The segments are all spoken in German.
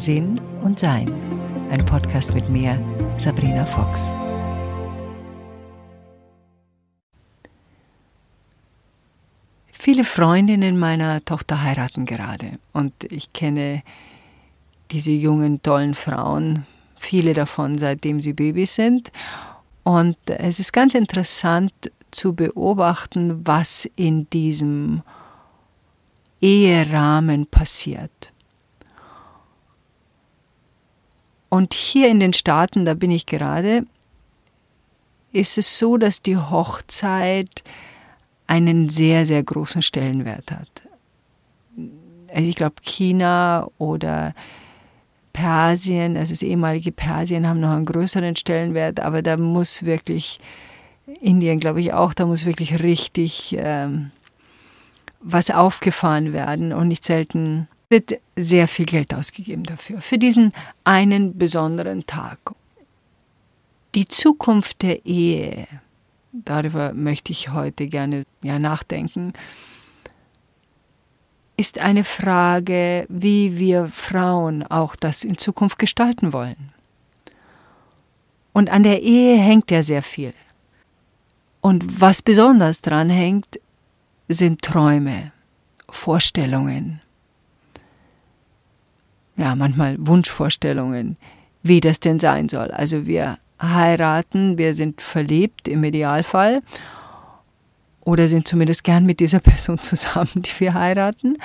Sinn und Sein. Ein Podcast mit mir, Sabrina Fox. Viele Freundinnen meiner Tochter heiraten gerade und ich kenne diese jungen, tollen Frauen, viele davon seitdem sie Babys sind. Und es ist ganz interessant zu beobachten, was in diesem Eherahmen passiert. Und hier in den Staaten, da bin ich gerade, ist es so, dass die Hochzeit einen sehr, sehr großen Stellenwert hat. Also ich glaube, China oder Persien, also das ehemalige Persien, haben noch einen größeren Stellenwert, aber da muss wirklich, Indien glaube ich auch, da muss wirklich richtig ähm, was aufgefahren werden und nicht selten wird sehr viel Geld ausgegeben dafür, für diesen einen besonderen Tag. Die Zukunft der Ehe, darüber möchte ich heute gerne ja, nachdenken, ist eine Frage, wie wir Frauen auch das in Zukunft gestalten wollen. Und an der Ehe hängt ja sehr viel. Und was besonders dran hängt, sind Träume, Vorstellungen. Ja, manchmal Wunschvorstellungen, wie das denn sein soll. Also wir heiraten, wir sind verliebt im Idealfall oder sind zumindest gern mit dieser Person zusammen, die wir heiraten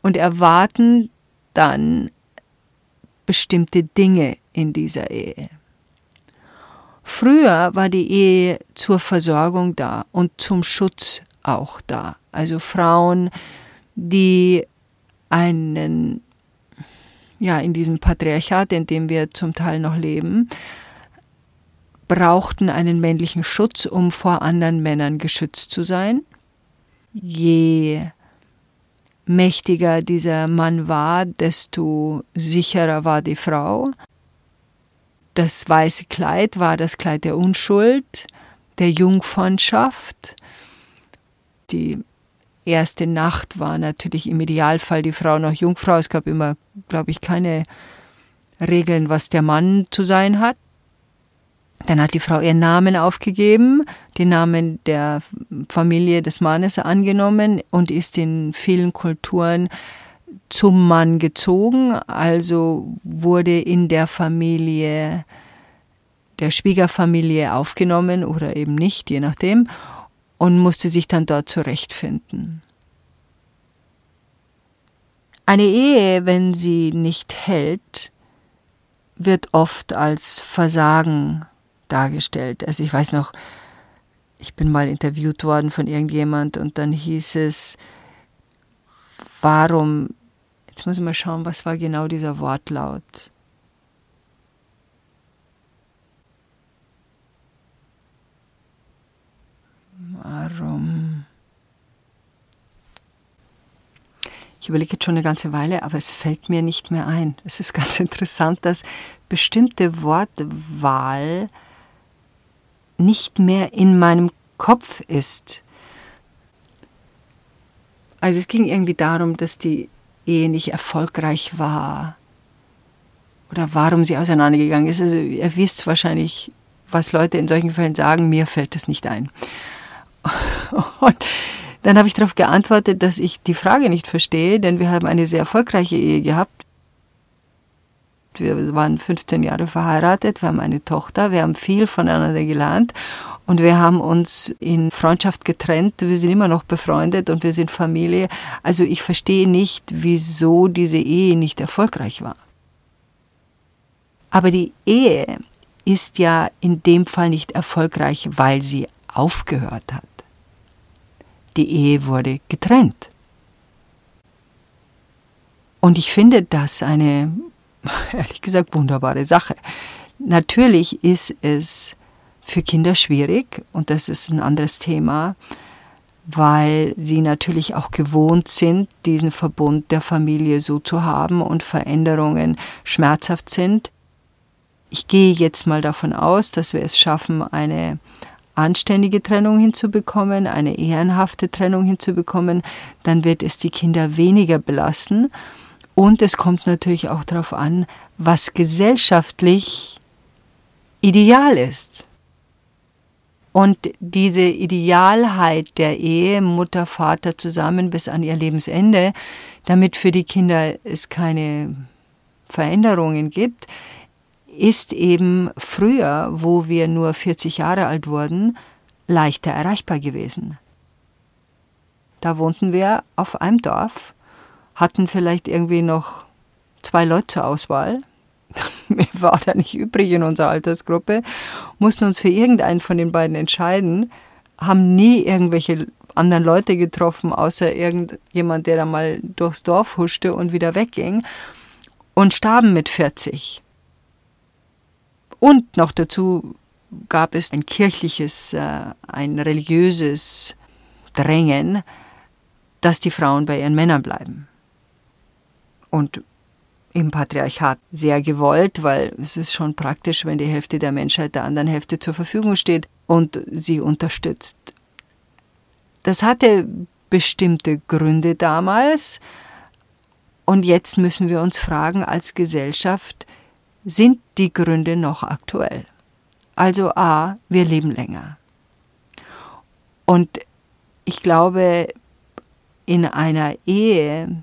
und erwarten dann bestimmte Dinge in dieser Ehe. Früher war die Ehe zur Versorgung da und zum Schutz auch da. Also Frauen, die einen, ja, in diesem Patriarchat, in dem wir zum Teil noch leben, brauchten einen männlichen Schutz, um vor anderen Männern geschützt zu sein. Je mächtiger dieser Mann war, desto sicherer war die Frau. Das weiße Kleid war das Kleid der Unschuld, der Jungfranschaft. Die erste Nacht war natürlich im Idealfall die Frau noch Jungfrau. Es gab immer, glaube ich, keine Regeln, was der Mann zu sein hat. Dann hat die Frau ihren Namen aufgegeben, den Namen der Familie des Mannes angenommen und ist in vielen Kulturen zum Mann gezogen, also wurde in der Familie der Schwiegerfamilie aufgenommen oder eben nicht, je nachdem, und musste sich dann dort zurechtfinden. Eine Ehe, wenn sie nicht hält, wird oft als Versagen dargestellt. Also ich weiß noch, ich bin mal interviewt worden von irgendjemand und dann hieß es, warum, jetzt muss ich mal schauen, was war genau dieser Wortlaut. Warum? Ich überlege jetzt schon eine ganze Weile, aber es fällt mir nicht mehr ein. Es ist ganz interessant, dass bestimmte Wortwahl nicht mehr in meinem Kopf ist. Also es ging irgendwie darum, dass die Ehe nicht erfolgreich war oder warum sie auseinandergegangen ist. Also ihr wisst wahrscheinlich, was Leute in solchen Fällen sagen, mir fällt das nicht ein. Und dann habe ich darauf geantwortet, dass ich die Frage nicht verstehe, denn wir haben eine sehr erfolgreiche Ehe gehabt. Wir waren 15 Jahre verheiratet, wir haben eine Tochter, wir haben viel voneinander gelernt und wir haben uns in Freundschaft getrennt. Wir sind immer noch befreundet und wir sind Familie. Also ich verstehe nicht, wieso diese Ehe nicht erfolgreich war. Aber die Ehe ist ja in dem Fall nicht erfolgreich, weil sie aufgehört hat. Die Ehe wurde getrennt. Und ich finde das eine ehrlich gesagt wunderbare Sache. Natürlich ist es für Kinder schwierig und das ist ein anderes Thema, weil sie natürlich auch gewohnt sind, diesen Verbund der Familie so zu haben und Veränderungen schmerzhaft sind. Ich gehe jetzt mal davon aus, dass wir es schaffen, eine anständige Trennung hinzubekommen, eine ehrenhafte Trennung hinzubekommen, dann wird es die Kinder weniger belasten Und es kommt natürlich auch darauf an, was gesellschaftlich ideal ist. Und diese Idealheit der Ehe, Mutter, Vater zusammen bis an ihr Lebensende, damit für die Kinder es keine Veränderungen gibt, ist eben früher, wo wir nur 40 Jahre alt wurden, leichter erreichbar gewesen. Da wohnten wir auf einem Dorf, hatten vielleicht irgendwie noch zwei Leute zur Auswahl. Mehr war da nicht übrig in unserer Altersgruppe, mussten uns für irgendeinen von den beiden entscheiden, haben nie irgendwelche anderen Leute getroffen, außer irgendjemand, der da mal durchs Dorf huschte und wieder wegging und starben mit 40. Und noch dazu gab es ein kirchliches, äh, ein religiöses Drängen, dass die Frauen bei ihren Männern bleiben. Und im Patriarchat sehr gewollt, weil es ist schon praktisch, wenn die Hälfte der Menschheit der anderen Hälfte zur Verfügung steht und sie unterstützt. Das hatte bestimmte Gründe damals und jetzt müssen wir uns fragen als Gesellschaft, sind die Gründe noch aktuell? Also a, wir leben länger. Und ich glaube, in einer Ehe,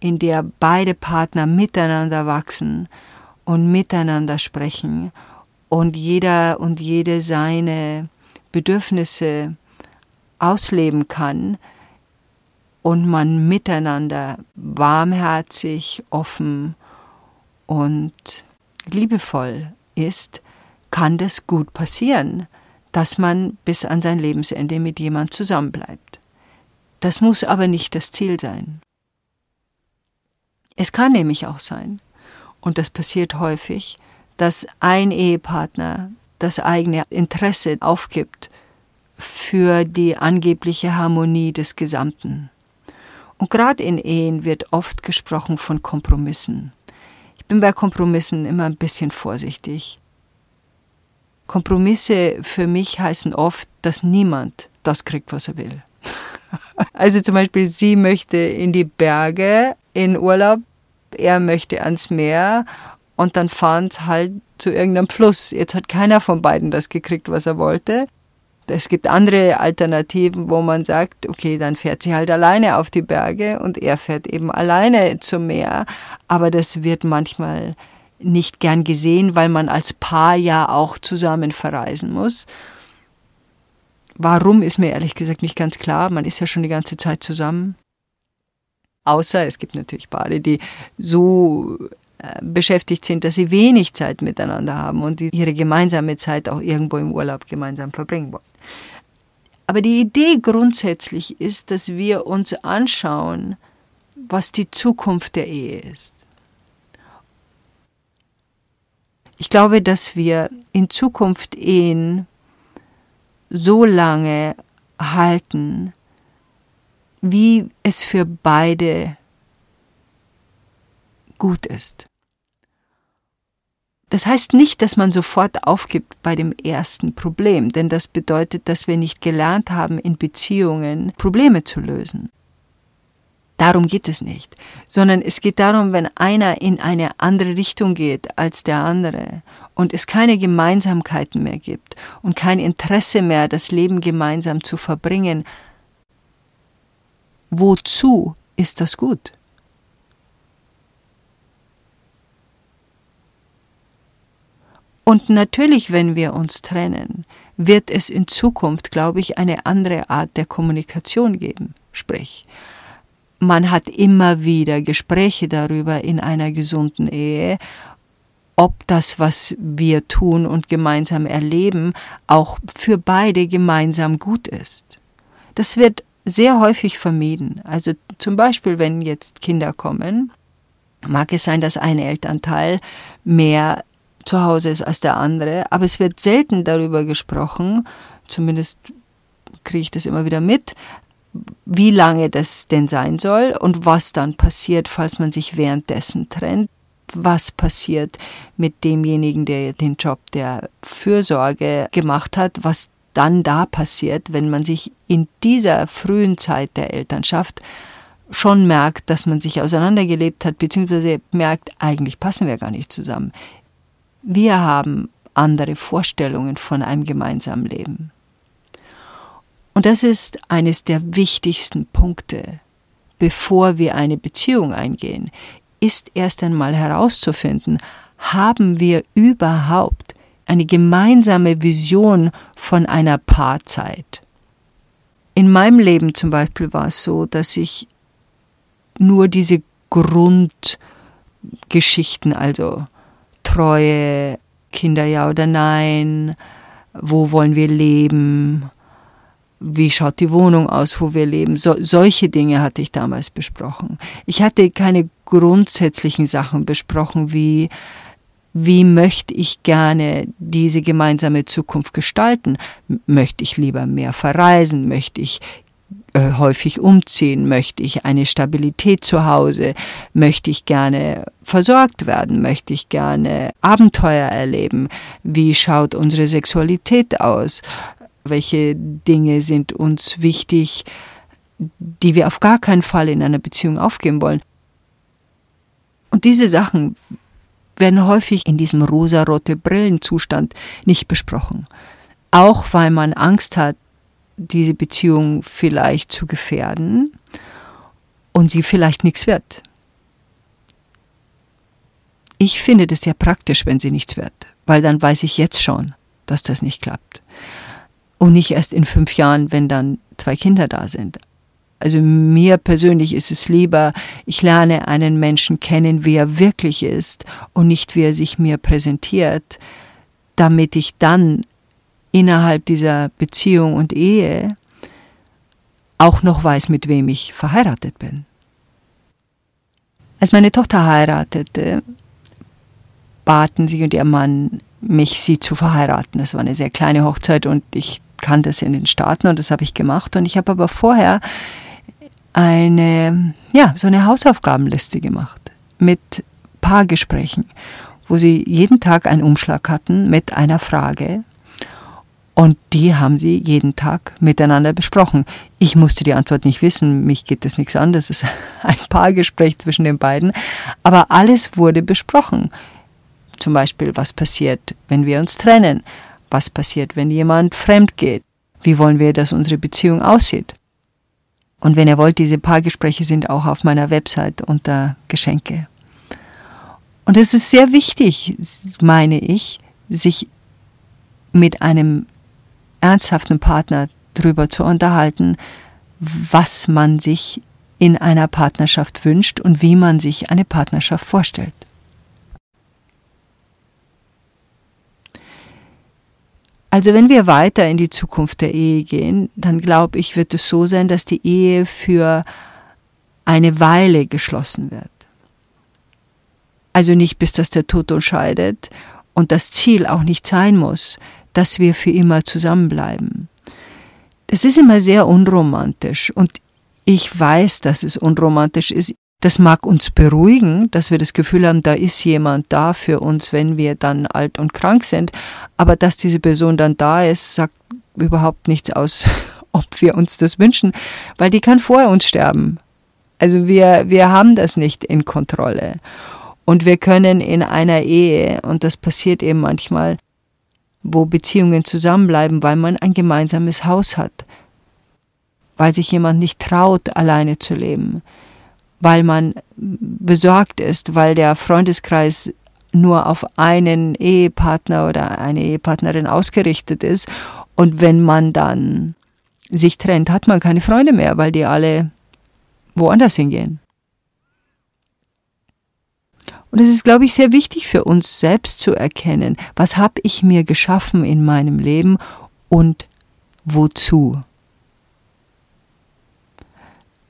in der beide Partner miteinander wachsen und miteinander sprechen und jeder und jede seine Bedürfnisse ausleben kann und man miteinander warmherzig, offen und liebevoll ist, kann das gut passieren, dass man bis an sein Lebensende mit jemand zusammenbleibt. Das muss aber nicht das Ziel sein. Es kann nämlich auch sein, und das passiert häufig, dass ein Ehepartner das eigene Interesse aufgibt für die angebliche Harmonie des Gesamten. Und gerade in Ehen wird oft gesprochen von Kompromissen. Bin bei Kompromissen immer ein bisschen vorsichtig. Kompromisse für mich heißen oft, dass niemand das kriegt, was er will. Also zum Beispiel, sie möchte in die Berge in Urlaub, er möchte ans Meer und dann fahren sie halt zu irgendeinem Fluss. Jetzt hat keiner von beiden das gekriegt, was er wollte. Es gibt andere Alternativen, wo man sagt, okay, dann fährt sie halt alleine auf die Berge und er fährt eben alleine zum Meer. Aber das wird manchmal nicht gern gesehen, weil man als Paar ja auch zusammen verreisen muss. Warum ist mir ehrlich gesagt nicht ganz klar. Man ist ja schon die ganze Zeit zusammen. Außer es gibt natürlich Paare, die so äh, beschäftigt sind, dass sie wenig Zeit miteinander haben und die ihre gemeinsame Zeit auch irgendwo im Urlaub gemeinsam verbringen wollen. Aber die Idee grundsätzlich ist, dass wir uns anschauen, was die Zukunft der Ehe ist. Ich glaube, dass wir in Zukunft Ehen so lange halten, wie es für beide gut ist. Das heißt nicht, dass man sofort aufgibt bei dem ersten Problem, denn das bedeutet, dass wir nicht gelernt haben, in Beziehungen Probleme zu lösen. Darum geht es nicht, sondern es geht darum, wenn einer in eine andere Richtung geht als der andere und es keine Gemeinsamkeiten mehr gibt und kein Interesse mehr, das Leben gemeinsam zu verbringen, wozu ist das gut? Und natürlich, wenn wir uns trennen, wird es in Zukunft, glaube ich, eine andere Art der Kommunikation geben. Sprich, man hat immer wieder Gespräche darüber in einer gesunden Ehe, ob das, was wir tun und gemeinsam erleben, auch für beide gemeinsam gut ist. Das wird sehr häufig vermieden. Also zum Beispiel, wenn jetzt Kinder kommen, mag es sein, dass ein Elternteil mehr zu Hause ist als der andere, aber es wird selten darüber gesprochen, zumindest kriege ich das immer wieder mit, wie lange das denn sein soll und was dann passiert, falls man sich währenddessen trennt. Was passiert mit demjenigen, der den Job der Fürsorge gemacht hat, was dann da passiert, wenn man sich in dieser frühen Zeit der Elternschaft schon merkt, dass man sich auseinandergelebt hat, beziehungsweise merkt, eigentlich passen wir gar nicht zusammen. Wir haben andere Vorstellungen von einem gemeinsamen Leben. Und das ist eines der wichtigsten Punkte, bevor wir eine Beziehung eingehen, ist erst einmal herauszufinden, haben wir überhaupt eine gemeinsame Vision von einer Paarzeit. In meinem Leben zum Beispiel war es so, dass ich nur diese Grundgeschichten, also Treue, Kinder ja oder nein, wo wollen wir leben, wie schaut die Wohnung aus, wo wir leben. So, solche Dinge hatte ich damals besprochen. Ich hatte keine grundsätzlichen Sachen besprochen, wie wie möchte ich gerne diese gemeinsame Zukunft gestalten? Möchte ich lieber mehr verreisen? Möchte ich äh, häufig umziehen? Möchte ich eine Stabilität zu Hause? Möchte ich gerne versorgt werden? Möchte ich gerne Abenteuer erleben? Wie schaut unsere Sexualität aus? Welche Dinge sind uns wichtig, die wir auf gar keinen Fall in einer Beziehung aufgeben wollen? Und diese Sachen werden häufig in diesem rosarote Brillenzustand nicht besprochen. Auch weil man Angst hat, diese Beziehung vielleicht zu gefährden und sie vielleicht nichts wird. Ich finde das sehr praktisch, wenn sie nichts wird, weil dann weiß ich jetzt schon, dass das nicht klappt. Und nicht erst in fünf Jahren, wenn dann zwei Kinder da sind. Also mir persönlich ist es lieber, ich lerne einen Menschen kennen, wie er wirklich ist und nicht wie er sich mir präsentiert, damit ich dann innerhalb dieser Beziehung und Ehe auch noch weiß, mit wem ich verheiratet bin. Als meine Tochter heiratete, baten sie und ihr Mann mich, sie zu verheiraten. Das war eine sehr kleine Hochzeit und ich kannte es in den Staaten und das habe ich gemacht. Und ich habe aber vorher eine, ja, so eine Hausaufgabenliste gemacht mit Paargesprächen, wo sie jeden Tag einen Umschlag hatten mit einer Frage. Und die haben sie jeden Tag miteinander besprochen. Ich musste die Antwort nicht wissen, mich geht das nichts an, das ist ein Paargespräch zwischen den beiden. Aber alles wurde besprochen. Zum Beispiel, was passiert, wenn wir uns trennen? Was passiert, wenn jemand fremd geht? Wie wollen wir, dass unsere Beziehung aussieht? Und wenn ihr wollt, diese Paargespräche sind auch auf meiner Website unter Geschenke. Und es ist sehr wichtig, meine ich, sich mit einem ernsthaften Partner darüber zu unterhalten, was man sich in einer Partnerschaft wünscht und wie man sich eine Partnerschaft vorstellt. Also wenn wir weiter in die Zukunft der Ehe gehen, dann glaube ich, wird es so sein, dass die Ehe für eine Weile geschlossen wird. Also nicht bis dass der Tod uns scheidet und das Ziel auch nicht sein muss, dass wir für immer zusammenbleiben. Es ist immer sehr unromantisch und ich weiß, dass es unromantisch ist. Das mag uns beruhigen, dass wir das Gefühl haben, da ist jemand da für uns, wenn wir dann alt und krank sind. Aber dass diese Person dann da ist, sagt überhaupt nichts aus, ob wir uns das wünschen, weil die kann vor uns sterben. Also wir, wir haben das nicht in Kontrolle. Und wir können in einer Ehe, und das passiert eben manchmal, wo Beziehungen zusammenbleiben, weil man ein gemeinsames Haus hat, weil sich jemand nicht traut, alleine zu leben, weil man besorgt ist, weil der Freundeskreis nur auf einen Ehepartner oder eine Ehepartnerin ausgerichtet ist. Und wenn man dann sich trennt, hat man keine Freunde mehr, weil die alle woanders hingehen. Und es ist, glaube ich, sehr wichtig für uns selbst zu erkennen, was habe ich mir geschaffen in meinem Leben und wozu.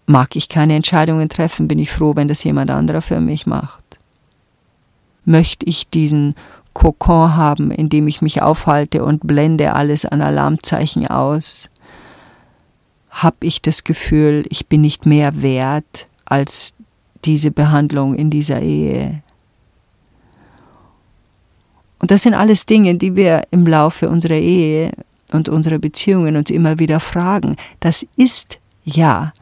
Mag ich keine Entscheidungen treffen, bin ich froh, wenn das jemand anderer für mich macht. Möchte ich diesen Kokon haben, in dem ich mich aufhalte und blende alles an Alarmzeichen aus? Habe ich das Gefühl, ich bin nicht mehr wert als diese Behandlung in dieser Ehe? Und das sind alles Dinge, die wir im Laufe unserer Ehe und unserer Beziehungen uns immer wieder fragen. Das ist ja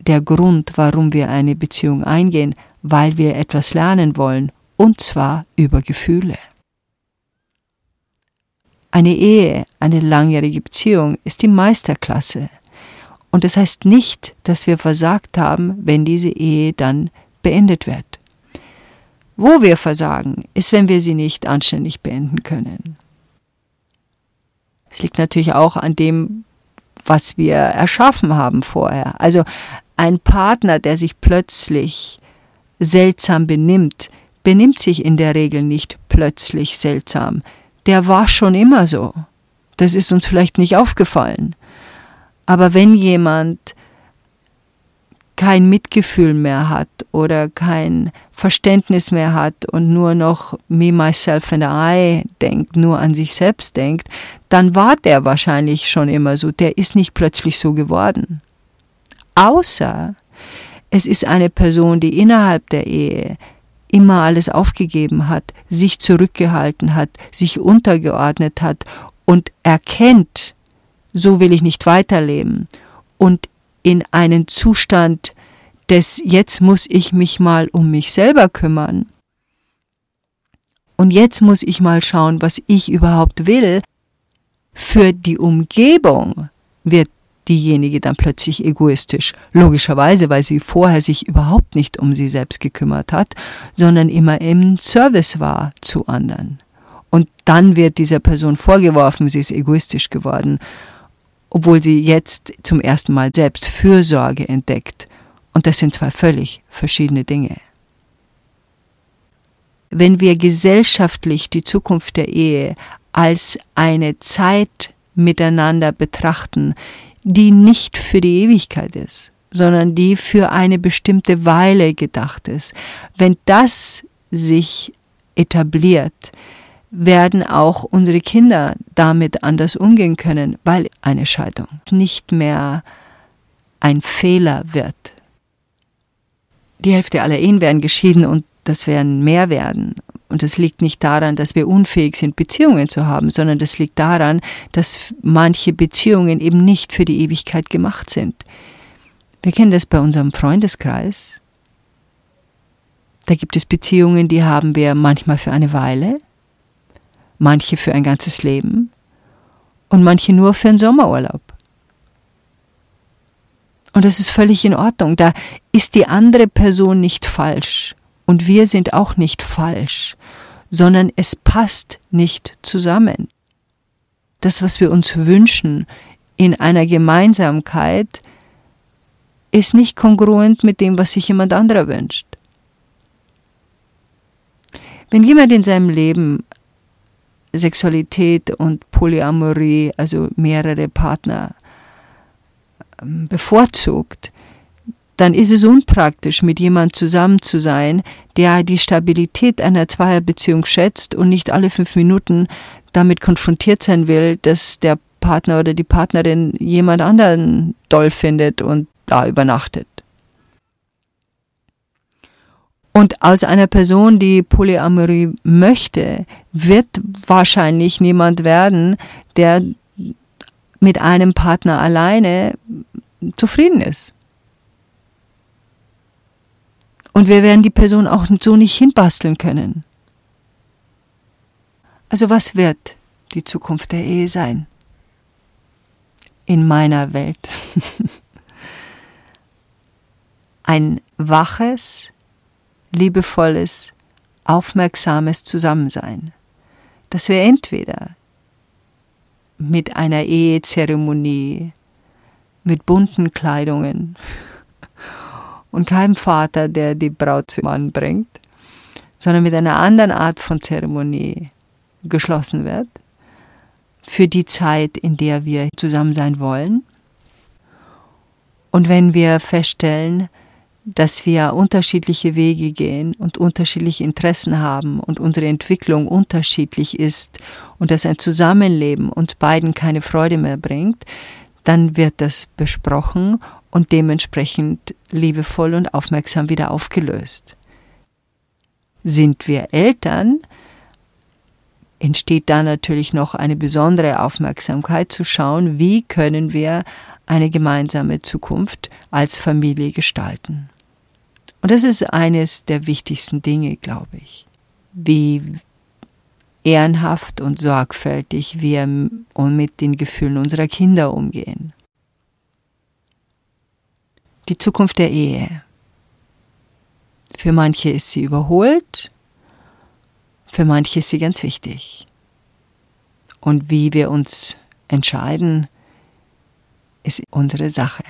der Grund, warum wir eine Beziehung eingehen, weil wir etwas lernen wollen, und zwar über Gefühle. Eine Ehe, eine langjährige Beziehung ist die Meisterklasse. Und das heißt nicht, dass wir versagt haben, wenn diese Ehe dann beendet wird. Wo wir versagen, ist, wenn wir sie nicht anständig beenden können. Es liegt natürlich auch an dem, was wir erschaffen haben vorher. Also ein Partner, der sich plötzlich seltsam benimmt, benimmt sich in der Regel nicht plötzlich seltsam. Der war schon immer so. Das ist uns vielleicht nicht aufgefallen. Aber wenn jemand kein Mitgefühl mehr hat oder kein Verständnis mehr hat und nur noch me, myself and I denkt, nur an sich selbst denkt, dann war der wahrscheinlich schon immer so. Der ist nicht plötzlich so geworden. Außer es ist eine Person, die innerhalb der Ehe immer alles aufgegeben hat, sich zurückgehalten hat, sich untergeordnet hat und erkennt, so will ich nicht weiterleben und in einen Zustand des jetzt muss ich mich mal um mich selber kümmern. Und jetzt muss ich mal schauen, was ich überhaupt will. Für die Umgebung wird diejenige dann plötzlich egoistisch. Logischerweise, weil sie vorher sich überhaupt nicht um sie selbst gekümmert hat, sondern immer im Service war zu anderen. Und dann wird dieser Person vorgeworfen, sie ist egoistisch geworden, obwohl sie jetzt zum ersten Mal selbst Fürsorge entdeckt. Und das sind zwei völlig verschiedene Dinge. Wenn wir gesellschaftlich die Zukunft der Ehe als eine Zeit miteinander betrachten, die nicht für die Ewigkeit ist, sondern die für eine bestimmte Weile gedacht ist. Wenn das sich etabliert, werden auch unsere Kinder damit anders umgehen können, weil eine Scheidung nicht mehr ein Fehler wird. Die Hälfte aller Ehen werden geschieden und das werden mehr werden. Und das liegt nicht daran, dass wir unfähig sind, Beziehungen zu haben, sondern das liegt daran, dass manche Beziehungen eben nicht für die Ewigkeit gemacht sind. Wir kennen das bei unserem Freundeskreis. Da gibt es Beziehungen, die haben wir manchmal für eine Weile, manche für ein ganzes Leben und manche nur für einen Sommerurlaub. Und das ist völlig in Ordnung. Da ist die andere Person nicht falsch und wir sind auch nicht falsch, sondern es passt nicht zusammen. Das, was wir uns wünschen in einer Gemeinsamkeit, ist nicht kongruent mit dem, was sich jemand anderer wünscht. Wenn jemand in seinem Leben Sexualität und Polyamorie, also mehrere Partner, ähm, bevorzugt, dann ist es unpraktisch, mit jemandem zusammen zu sein, der die Stabilität einer Zweierbeziehung schätzt und nicht alle fünf Minuten damit konfrontiert sein will, dass der Partner oder die Partnerin jemand anderen toll findet und da übernachtet. Und aus einer Person, die Polyamorie möchte, wird wahrscheinlich niemand werden, der mit einem Partner alleine zufrieden ist. Und wir werden die Person auch so nicht hinbasteln können. Also was wird die Zukunft der Ehe sein? In meiner Welt. Ein waches, liebevolles, aufmerksames Zusammensein, dass wir entweder mit einer Ehezeremonie, mit bunten Kleidungen, und keinem Vater, der die Braut zum Mann bringt, sondern mit einer anderen Art von Zeremonie geschlossen wird, für die Zeit, in der wir zusammen sein wollen. Und wenn wir feststellen, dass wir unterschiedliche Wege gehen und unterschiedliche Interessen haben und unsere Entwicklung unterschiedlich ist und dass ein Zusammenleben uns beiden keine Freude mehr bringt, dann wird das besprochen und dementsprechend liebevoll und aufmerksam wieder aufgelöst. Sind wir Eltern, entsteht da natürlich noch eine besondere Aufmerksamkeit zu schauen, wie können wir eine gemeinsame Zukunft als Familie gestalten. Und das ist eines der wichtigsten Dinge, glaube ich. Wie ehrenhaft und sorgfältig wir mit den Gefühlen unserer Kinder umgehen. Die Zukunft der Ehe. Für manche ist sie überholt, für manche ist sie ganz wichtig. Und wie wir uns entscheiden, ist unsere Sache.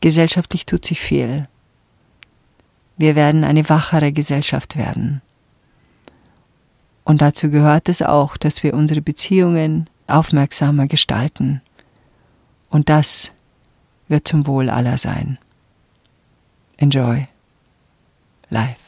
Gesellschaftlich tut sich viel. Wir werden eine wachere Gesellschaft werden. Und dazu gehört es auch, dass wir unsere Beziehungen aufmerksamer gestalten. Und das wird zum Wohl aller sein. Enjoy life.